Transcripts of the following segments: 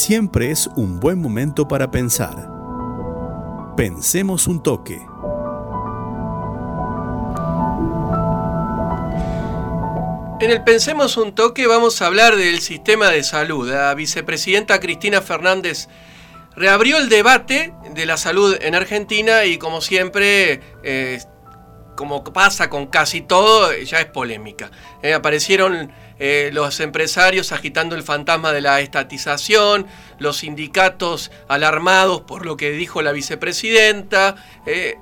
siempre es un buen momento para pensar. Pensemos un toque. En el Pensemos un toque vamos a hablar del sistema de salud. La vicepresidenta Cristina Fernández reabrió el debate de la salud en Argentina y como siempre, eh, como pasa con casi todo, ya es polémica. Eh, aparecieron eh, los empresarios agitando el fantasma de la estatización, los sindicatos alarmados por lo que dijo la vicepresidenta, eh,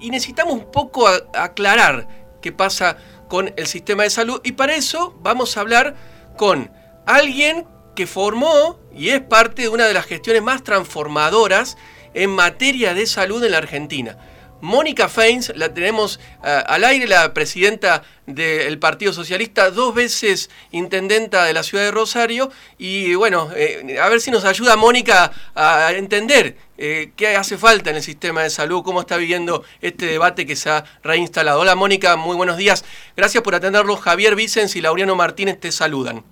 y necesitamos un poco aclarar qué pasa con el sistema de salud, y para eso vamos a hablar con alguien que formó y es parte de una de las gestiones más transformadoras en materia de salud en la Argentina. Mónica Feins, la tenemos eh, al aire, la presidenta del Partido Socialista, dos veces intendenta de la ciudad de Rosario, y bueno, eh, a ver si nos ayuda Mónica a entender eh, qué hace falta en el sistema de salud, cómo está viviendo este debate que se ha reinstalado. Hola Mónica, muy buenos días. Gracias por atendernos. Javier Vicens y Laureano Martínez te saludan.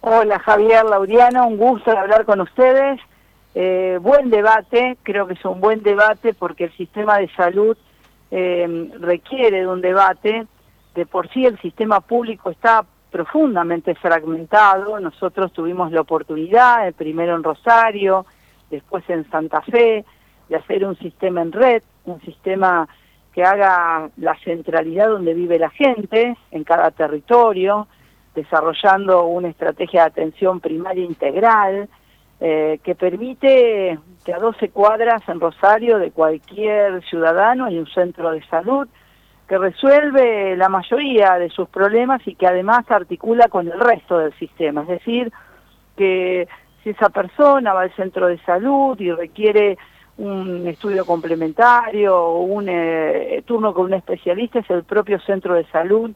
Hola Javier, Laureano, un gusto hablar con ustedes. Eh, buen debate, creo que es un buen debate porque el sistema de salud eh, requiere de un debate. De por sí el sistema público está profundamente fragmentado. Nosotros tuvimos la oportunidad, eh, primero en Rosario, después en Santa Fe, de hacer un sistema en red, un sistema que haga la centralidad donde vive la gente, en cada territorio, desarrollando una estrategia de atención primaria integral, eh, que permite que a 12 cuadras en Rosario de cualquier ciudadano hay un centro de salud que resuelve la mayoría de sus problemas y que además articula con el resto del sistema. Es decir, que si esa persona va al centro de salud y requiere un estudio complementario o un eh, turno con un especialista, es el propio centro de salud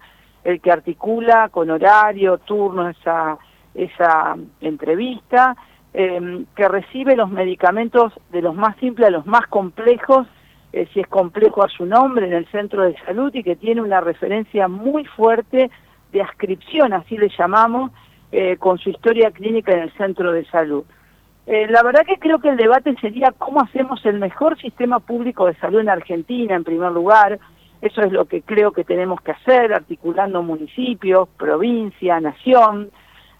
el que articula con horario, turno, esa, esa entrevista Em, que recibe los medicamentos de los más simples a los más complejos, eh, si es complejo a su nombre, en el centro de salud y que tiene una referencia muy fuerte de ascripción, así le llamamos, eh, con su historia clínica en el centro de salud. Eh, la verdad que creo que el debate sería cómo hacemos el mejor sistema público de salud en Argentina, en primer lugar. Eso es lo que creo que tenemos que hacer, articulando municipios, provincia, nación,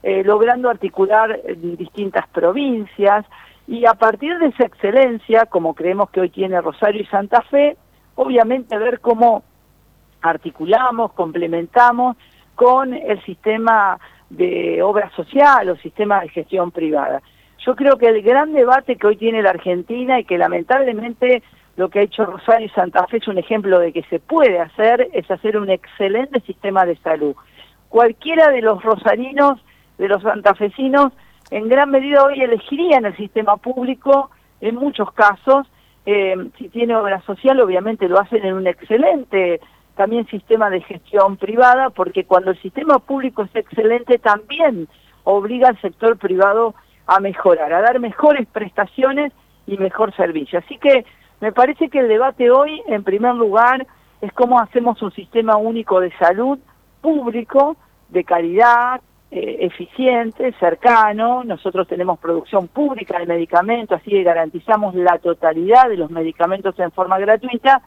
eh, logrando articular distintas provincias y a partir de esa excelencia, como creemos que hoy tiene Rosario y Santa Fe, obviamente ver cómo articulamos, complementamos con el sistema de obra social o sistema de gestión privada. Yo creo que el gran debate que hoy tiene la Argentina y que lamentablemente lo que ha hecho Rosario y Santa Fe es un ejemplo de que se puede hacer, es hacer un excelente sistema de salud. Cualquiera de los rosarinos de los santafesinos en gran medida hoy elegirían el sistema público en muchos casos. Eh, si tiene obra social, obviamente lo hacen en un excelente también sistema de gestión privada, porque cuando el sistema público es excelente, también obliga al sector privado a mejorar, a dar mejores prestaciones y mejor servicio. Así que me parece que el debate hoy, en primer lugar, es cómo hacemos un sistema único de salud público, de calidad, eficiente, cercano, nosotros tenemos producción pública de medicamentos, así que garantizamos la totalidad de los medicamentos en forma gratuita,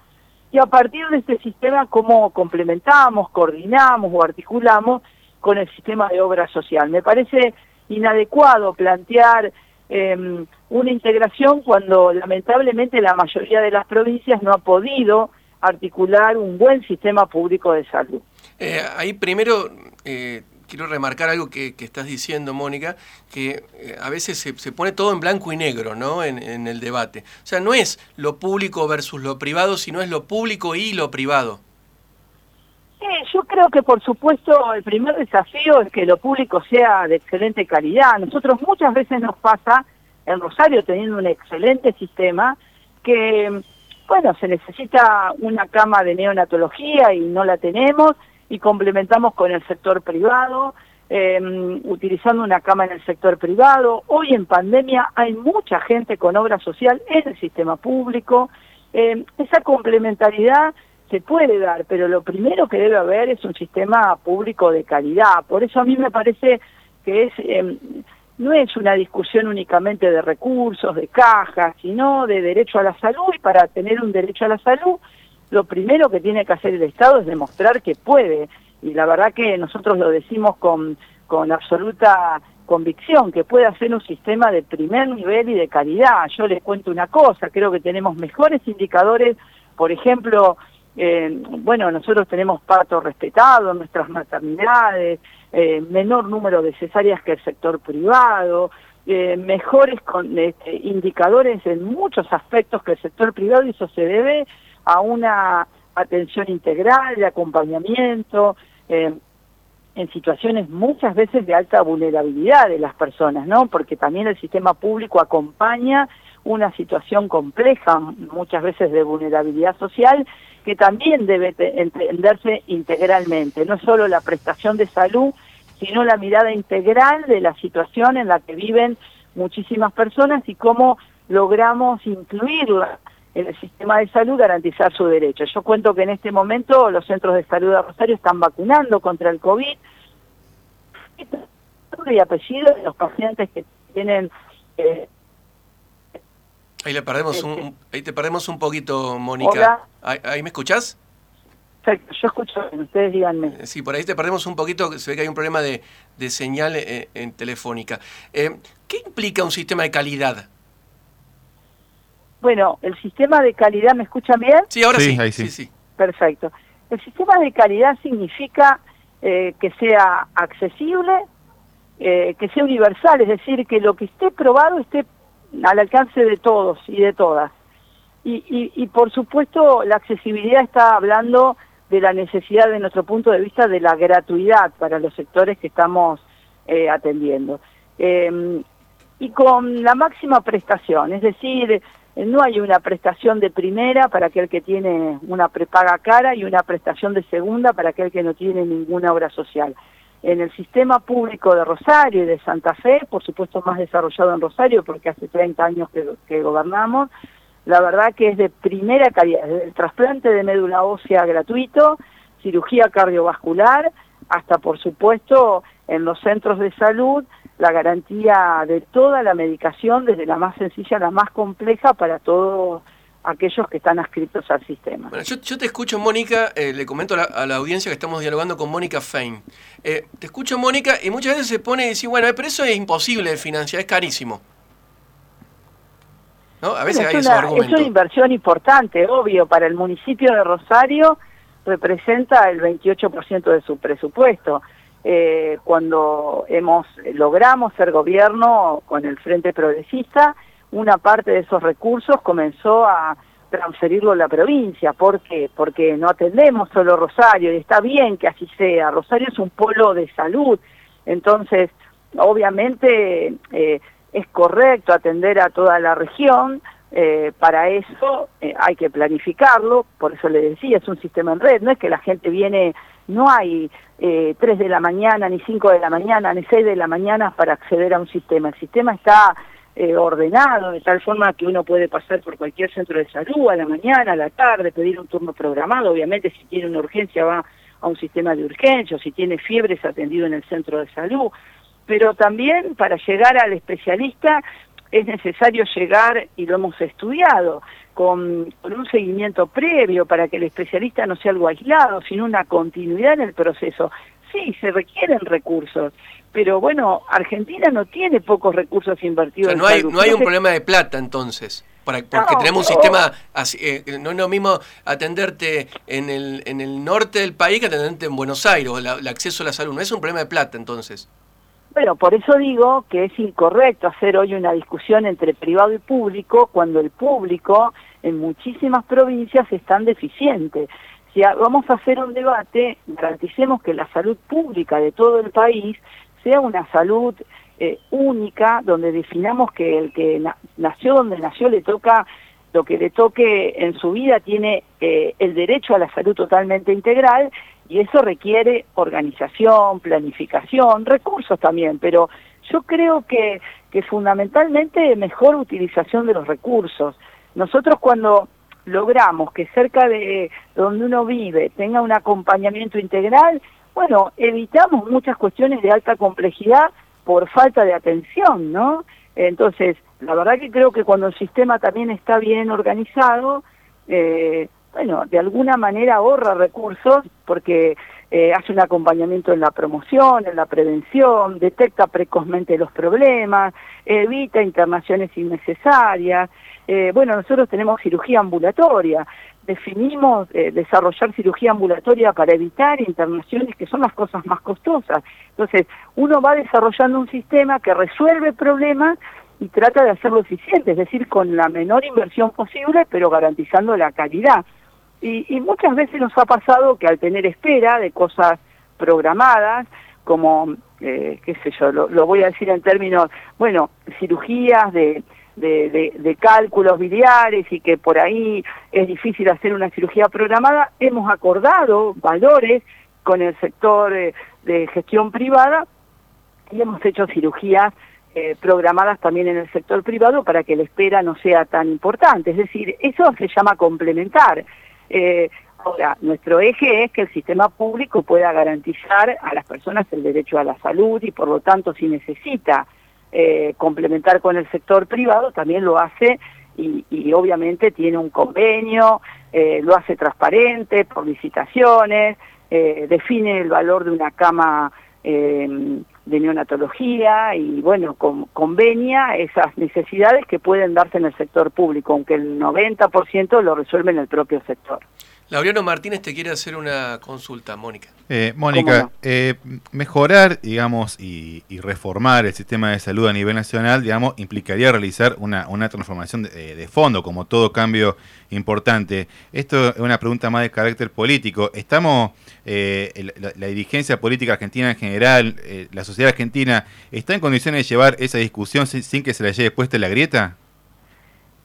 y a partir de este sistema, cómo complementamos, coordinamos o articulamos con el sistema de obra social. Me parece inadecuado plantear em, una integración cuando lamentablemente la mayoría de las provincias no ha podido articular un buen sistema público de salud. Eh, ahí primero eh, quiero remarcar algo que, estás diciendo, Mónica, que eh, a veces se, pone todo en blanco y negro ¿no? En, el debate. O sea, no es lo público versus lo privado, sino es lo público y lo privado. yo creo que por supuesto el primer desafío es que lo público sea de excelente calidad. Nosotros muchas veces nos pasa, en Rosario teniendo un excelente sistema, que bueno, se necesita una cama de neonatología y no la tenemos, y complementamos con el sector privado, em, utilizando una cama en el sector privado. Hoy en pandemia hay mucha gente con obra social en el sistema público. Em, esa complementariedad se puede dar, pero lo primero que debe haber es un sistema público de calidad. Por eso a mí me parece que es em, no es una discusión únicamente de recursos, de cajas, sino de derecho a la salud y para tener un derecho a la salud, lo primero que tiene que hacer el Estado es demostrar que puede. Y la verdad que nosotros lo decimos con, con absoluta convicción, que puede hacer un sistema de primer nivel y de calidad. Yo les cuento una cosa, creo que tenemos mejores indicadores, por ejemplo, eh, bueno, nosotros tenemos parto respetado en nuestras maternidades, eh, menor número de cesáreas que el sector privado, eh, mejores con, este, indicadores en muchos aspectos que el sector privado y eso se debe a una atención integral, de acompañamiento, eh, en situaciones muchas veces de alta vulnerabilidad de las personas, ¿no? Porque también el sistema público acompaña una situación compleja, muchas veces de vulnerabilidad social, que también debe entenderse integralmente, no solo la prestación de salud, sino la mirada integral de la situación en la que viven muchísimas personas y cómo logramos incluirla en el sistema de salud, garantizar su derecho. Yo cuento que en este momento los centros de salud de Rosario están vacunando contra el COVID y apellido de los pacientes que tienen... Eh, ahí le perdemos un, este, ahí te perdemos un poquito, Mónica. ¿Ahí, me escuchás? yo escucho, ustedes díganme. Eh, sí, por ahí te perdemos un poquito, se ve que hay un problema de, de señal eh, en telefónica. Eh, ¿Qué implica un sistema de calidad? Bueno, el sistema de calidad, ¿me escuchan bien? Sí, ahora sí. sí. sí, Perfecto. El sistema de calidad significa que sea accesible, que sea universal, es decir, que lo que esté probado esté al alcance de todos y de todas. Y, y, y por supuesto la accesibilidad está hablando de la necesidad, de nuestro punto de vista, de la gratuidad para los sectores que estamos eh, atendiendo. Em, y con la máxima prestación, es decir, no hay una prestación de primera para aquel que tiene una prepaga cara y una prestación de segunda para aquel que no tiene ninguna obra social. En el sistema público de Rosario y de Santa Fe, por supuesto más desarrollado en Rosario porque hace 30 años que, gobernamos, la verdad que es de primera calidad, el trasplante de médula ósea gratuito, cirugía cardiovascular, hasta por supuesto en los centros de salud la garantía de toda la medicación, desde la más sencilla a la más compleja para todos aquellos que están adscritos al sistema. Bueno, yo, te escucho, Mónica, eh, le comento a la, audiencia que estamos dialogando con Mónica Fein. Eh, te escucho, Mónica, y muchas veces se pone y dice, bueno, pero eso es imposible de financiar, es carísimo. A veces es, una, es una inversión importante, obvio, para el municipio de Rosario representa el 28% de su presupuesto. Eh, cuando hemos logramos ser gobierno con el Frente Progresista, una parte de esos recursos comenzó a transferirlo a la provincia. ¿Por qué? Porque no atendemos solo Rosario y está bien que así sea. Rosario es un polo de salud, entonces obviamente eh, es correcto atender a toda la región, eh, para eso eh, hay que planificarlo, por eso le decía, es un sistema en red, no es que la gente viene, no hay eh, 3 de la mañana, ni 5 de la mañana, ni 6 de la mañana para acceder a un sistema, el sistema está eh, ordenado de tal forma que uno puede pasar por cualquier centro de salud a la mañana, a la tarde, pedir un turno programado, obviamente si tiene una urgencia va a un sistema de urgencia, o si tiene fiebre es atendido en el centro de salud, pero también para llegar al especialista es necesario llegar, y lo hemos estudiado, con, un seguimiento previo para que el especialista no sea algo aislado, sino una continuidad en el proceso. Sí, se requieren recursos, pero bueno, Argentina no tiene pocos recursos invertidos. no, hay, no hay un problema de plata entonces. Para, porque tenemos un sistema, así, eh, no es lo mismo atenderte en el, en el norte del país que atenderte en Buenos Aires, o el acceso a la salud. No es un problema de plata entonces. Bueno, por eso digo que es incorrecto hacer hoy una discusión entre privado y público cuando el público en muchísimas provincias es tan deficiente. Si vamos a hacer un debate, garanticemos que la salud pública de todo el país sea una salud eh, única, donde definamos que el que nació donde nació le toca lo que le toque en su vida tiene eh, el derecho a la salud totalmente integral y eso requiere organización, planificación, recursos también, pero yo creo que, fundamentalmente mejor utilización de los recursos. Nosotros cuando logramos que cerca de donde uno vive tenga un acompañamiento integral, bueno, evitamos muchas cuestiones de alta complejidad por falta de atención, ¿no? Entonces, la verdad que creo que cuando el sistema también está bien organizado, eh, bueno, de alguna manera ahorra recursos porque eh, hace un acompañamiento en la promoción, en la prevención, detecta precozmente los problemas, evita internaciones innecesarias. Eh, bueno, nosotros tenemos cirugía ambulatoria, definimos eh, desarrollar cirugía ambulatoria para evitar internaciones que son las cosas más costosas. Entonces, uno va desarrollando un sistema que resuelve problemas y trata de hacerlo eficiente, es decir, con la menor inversión posible, pero garantizando la calidad. Y, muchas veces nos ha pasado que al tener espera de cosas programadas, como, eh, qué sé yo, lo, voy a decir en términos, bueno, cirugías de, de, cálculos biliares y que por ahí es difícil hacer una cirugía programada, hemos acordado valores con el sector eh, de gestión privada y hemos hecho cirugías eh, programadas también en el sector privado para que la espera no sea tan importante. Es decir, eso se llama complementar. Eh, ahora, nuestro eje es que el sistema público pueda garantizar a las personas el derecho a la salud y por lo tanto si necesita eh, complementar con el sector privado también lo hace y, obviamente tiene un convenio, eh, lo hace transparente por licitaciones, define el valor de una cama de neonatología y bueno, convenia esas necesidades que pueden darse en el sector público, aunque el 90% lo resuelve en el propio sector. Laureano Martínez te quiere hacer una consulta, Mónica. Eh, Mónica, eh, mejorar, digamos, y, reformar el sistema de salud a nivel nacional, digamos, implicaría realizar una, transformación de, fondo, como todo cambio importante. Esto es una pregunta más de carácter político. ¿Estamos, eh, la, dirigencia política argentina en general, la sociedad argentina, está en condiciones de llevar esa discusión sin, sin que se la lleve puesta la grieta?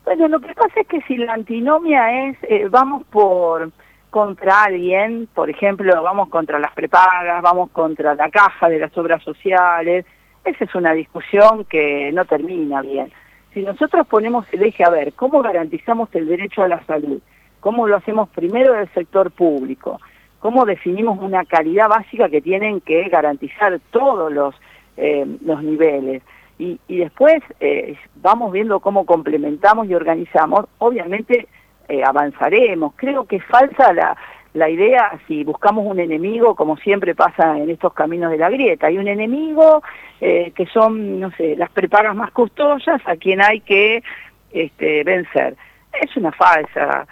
Bueno, lo que pasa es que si la antinomia es, eh, vamos por contra alguien, por ejemplo, vamos contra las prepagas, vamos contra la caja de las obras sociales, esa es una discusión que no termina bien. Si nosotros ponemos el eje a ver cómo garantizamos el derecho a la salud, cómo lo hacemos primero del sector público, cómo definimos una calidad básica que tienen que garantizar todos los, eh, los niveles, y, después eh, vamos viendo cómo complementamos y organizamos, obviamente eh, avanzaremos. Creo que es falsa la, la idea, si buscamos un enemigo, como siempre pasa en estos caminos de la grieta, hay un enemigo eh, que son, no sé, las prepagas más costosas a quien hay que este, vencer. Es una falsa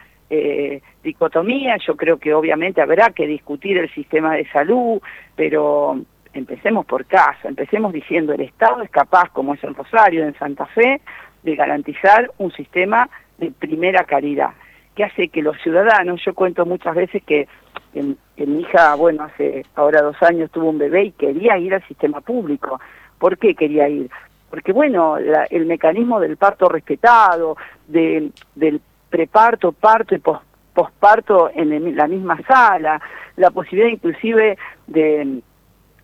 dicotomía, yo creo que obviamente habrá que discutir el sistema de salud, pero empecemos por casa, empecemos diciendo el Estado es capaz, como es en Rosario, en Santa Fe, de garantizar un sistema de primera calidad, que hace que los ciudadanos, yo cuento muchas veces que, mi hija, bueno, hace ahora dos años tuvo un bebé y quería ir al sistema público. ¿Por qué quería ir? Porque, bueno, el mecanismo del parto respetado, del preparto, parto y posparto en la misma sala, la posibilidad inclusive de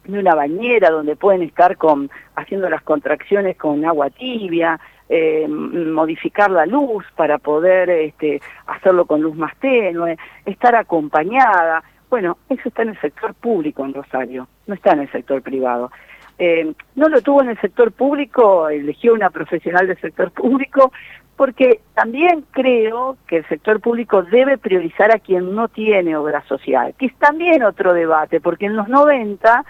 de una bañera donde pueden estar con, haciendo las contracciones con agua tibia, eh, modificar la luz para poder este, hacerlo con luz más tenue, estar acompañada. Bueno, eso está en el sector público en Rosario, no está en el sector privado. Eh, no lo tuvo en el sector público, eligió una profesional del sector público, porque también creo que el sector público debe priorizar a quien no tiene obra social, que es también otro debate, porque en los 90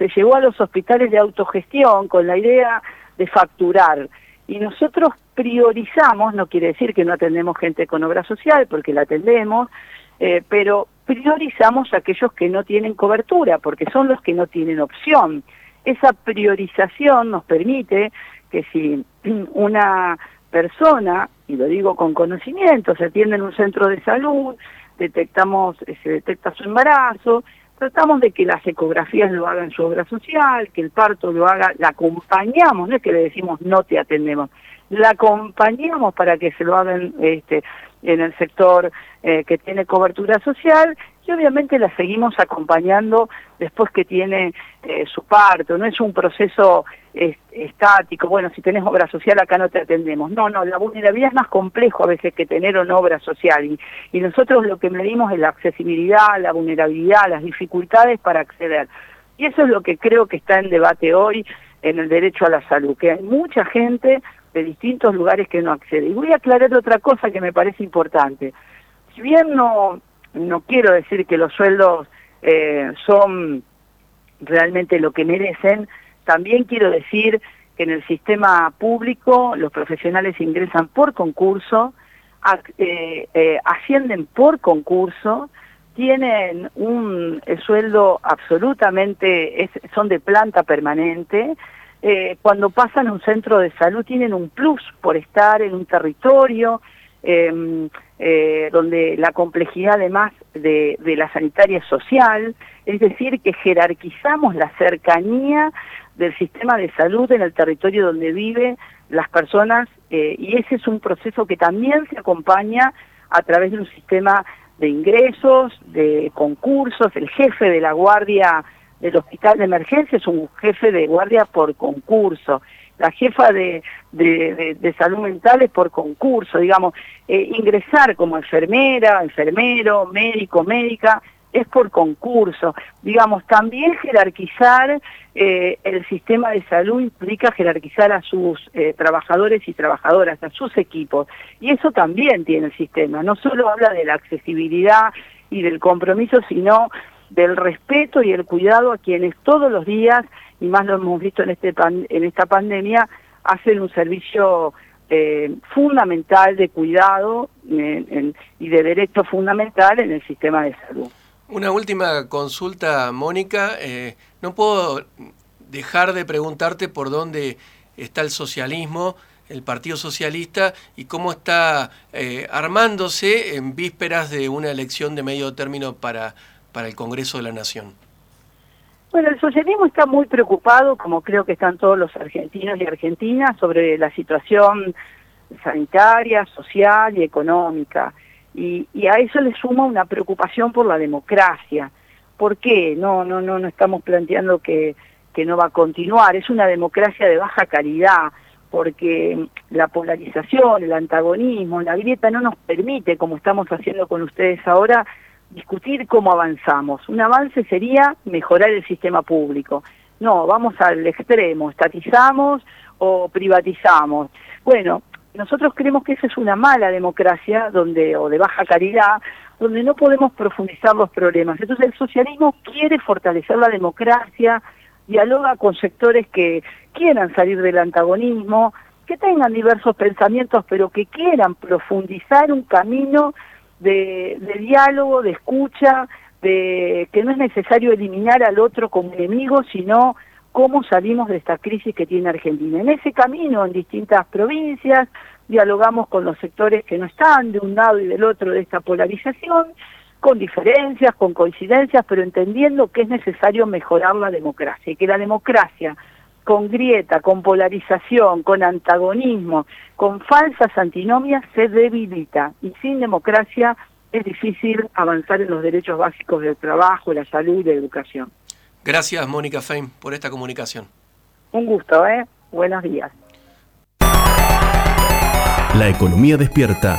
se llevó a los hospitales de autogestión con la idea de facturar. Y nosotros priorizamos, no quiere decir que no atendemos gente con obra social, porque la atendemos, eh, pero priorizamos aquellos que no tienen cobertura, porque son los que no tienen opción. Esa priorización nos permite que si una persona, y lo digo con conocimiento, se atiende en un centro de salud, detectamos, se detecta su embarazo, tratamos de que las ecografías lo hagan su obra social, que el parto lo haga, la acompañamos, no es que le decimos no te atendemos, la acompañamos para que se lo hagan este, en el sector eh, que tiene cobertura social y obviamente la seguimos acompañando después que tiene eh, su parto, no es un proceso estático, bueno, si tenés obra social acá no te atendemos, no, no, la vulnerabilidad es más complejo a veces que tener una obra social. Y, y nosotros lo que medimos es la accesibilidad, la vulnerabilidad, las dificultades para acceder. Y eso es lo que creo que está en debate hoy en el derecho a la salud, que hay mucha gente de distintos lugares que no accede. Y voy a aclarar otra cosa que me parece importante. Si bien no, no quiero decir que los sueldos eh, son realmente lo que merecen, también quiero decir que en el sistema público los profesionales ingresan por concurso, eh, eh, ascienden por concurso, tienen un sueldo absolutamente, son de planta permanente, eh, cuando pasan a un centro de salud tienen un plus por estar en un territorio em, donde la complejidad además de, de la sanitaria social, es decir, que jerarquizamos la cercanía del sistema de salud en el territorio donde viven las personas eh, y ese es un proceso que también se acompaña a través de un sistema de ingresos, de concursos, el jefe de la guardia del hospital de emergencia es un jefe de guardia por concurso, la jefa de, de, salud mental es por concurso, digamos, eh, ingresar como enfermera, enfermero, médico, médica, es por concurso. Digamos, también jerarquizar eh, el sistema de salud implica jerarquizar a sus eh, trabajadores y trabajadoras, a sus equipos. Y eso también tiene el sistema. No solo habla de la accesibilidad y del compromiso, sino del respeto y el cuidado a quienes todos los días, y más lo hemos visto en, este en esta pandemia, hacen un servicio eh, fundamental de cuidado y de derecho fundamental en el sistema de salud. Una última consulta, Mónica. Eh, no puedo dejar de preguntarte por dónde está el socialismo, el Partido Socialista, y cómo está eh, armándose en vísperas de una elección de medio término para, para el Congreso de la Nación. Bueno, el socialismo está muy preocupado, como creo que están todos los argentinos y argentinas, sobre la situación sanitaria, social y económica. Y, a eso le suma una preocupación por la democracia. ¿Por qué? No, no, no, no estamos planteando que, que no va a continuar. Es una democracia de baja calidad, porque la polarización, el antagonismo, la grieta no nos permite, como estamos haciendo con ustedes ahora, discutir cómo avanzamos. Un avance sería mejorar el sistema público. No, vamos al extremo, estatizamos o privatizamos. Bueno, nosotros creemos que esa es una mala democracia donde o de baja calidad, donde no podemos profundizar los problemas. Entonces el socialismo quiere fortalecer la democracia, dialoga con sectores que quieran salir del antagonismo, que tengan diversos pensamientos, pero que quieran profundizar un camino de, de diálogo, de escucha, de que no es necesario eliminar al otro como enemigo, sino cómo salimos de esta crisis que tiene Argentina. En ese camino, en distintas provincias, dialogamos con los sectores que no están de un lado y del otro de esta polarización, con diferencias, con coincidencias, pero entendiendo que es necesario mejorar la democracia y que la democracia con grieta, con polarización, con antagonismo, con falsas antinomias se debilita y sin democracia es difícil avanzar en los derechos básicos del trabajo, la salud y la educación. Gracias, Mónica Fein, por esta comunicación. Un gusto, ¿eh? Buenos días. La economía despierta